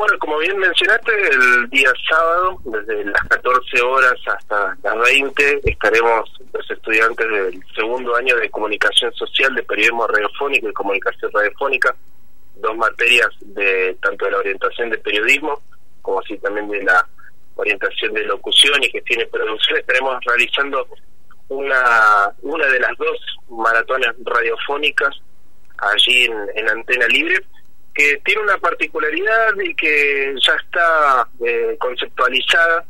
Bueno, como bien mencionaste, el día sábado, desde las 14 horas hasta las 20, estaremos los estudiantes del segundo año de comunicación social, de periodismo radiofónico y comunicación radiofónica, dos materias de tanto de la orientación de periodismo como así también de la orientación de locución y gestión de producción. Estaremos realizando una, una de las dos maratones radiofónicas allí en, en Antena Libre que tiene una particularidad y que ya está eh, conceptualizada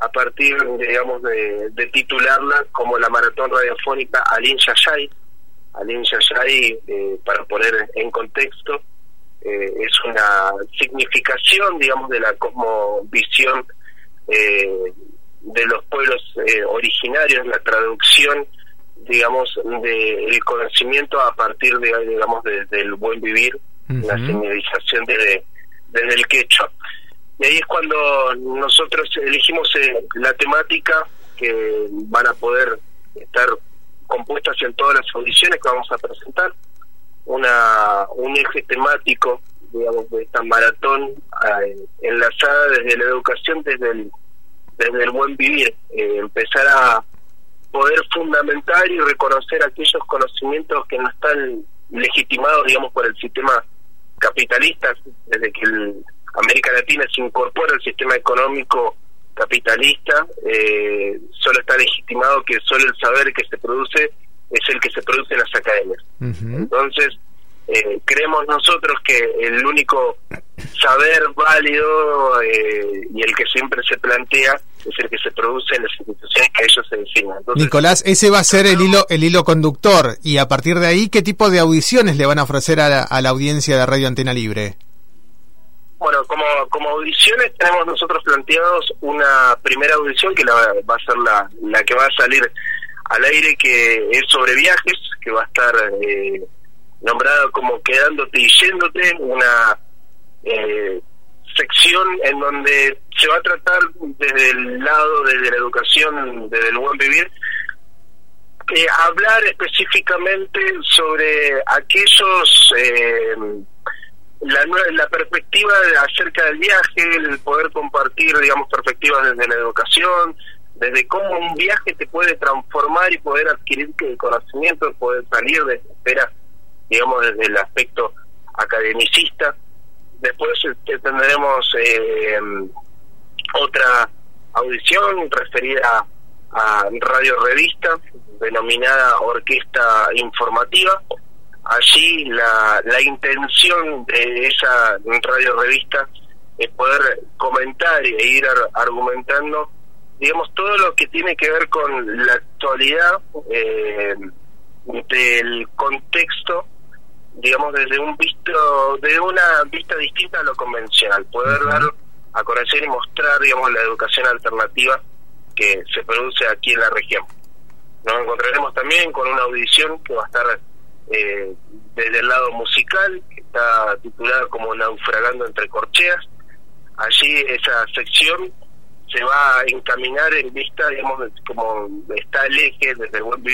a partir, digamos, de, titularla como la maratón radiofónica Alin Yayay. Alin Yayay, eh, para poner en contexto, eh, es una significación, digamos, de la cosmovisión de los pueblos originarios, la traducción, digamos, del conocimiento a partir de, digamos, del buen vivir la señalización desde, desde el quechua. Y ahí es cuando nosotros elegimos eh, la temática que van a poder estar compuestas en todas las audiciones que vamos a presentar. Una, un eje temático, digamos, de esta maratón eh, enlazada desde la educación, desde el, desde el buen vivir. Eh, empezar a poder fundamentar y reconocer aquellos conocimientos que no están legitimados, digamos, por el sistema capitalistas, desde que América Latina se incorpora al sistema económico capitalista, eh, solo está legitimado que solo el saber que se produce es el que se produce en las academias. Entonces, eh, creemos nosotros que el único saber válido eh, y el que siempre se plantea es el que se produce en las instituciones que ellos se designan. Nicolás, ese va a ser el hilo el hilo conductor y a partir de ahí, ¿qué tipo de audiciones le van a ofrecer a la, audiencia de Radio Antena Libre? Bueno, como, como audiciones tenemos nosotros planteados una primera audición que la, va a ser la, la que va a salir al aire, que es sobre viajes, que va a estar eh, nombrada como Quedándote y Yéndote, una eh, sección en donde se va a tratar desde el lado de la educación, desde el buen vivir, eh, hablar específicamente sobre aquellos, eh, la, la perspectiva acerca del viaje, el poder compartir, digamos, perspectivas desde la educación, desde cómo un viaje te puede transformar y poder adquirir conocimiento, poder salir de espera, digamos, desde el aspecto academicista Después este, tendremos eh, otra audición referida a Radio Revista, denominada Orquesta Informativa. Allí la, la intención de esa radio revista es poder comentar e ir argumentando, digamos, todo lo que tiene que ver con la actualidad eh, del contexto digamos, desde un visto, de una vista distinta a lo convencional, poder dar a conocer y mostrar, digamos, la educación alternativa que se produce aquí en la región. Nos encontraremos también con una audición que va a estar eh, desde el lado musical, que está titulada como Naufragando entre corcheas. Allí esa sección se va a encaminar en vista, digamos, como está el eje desde el buen vivir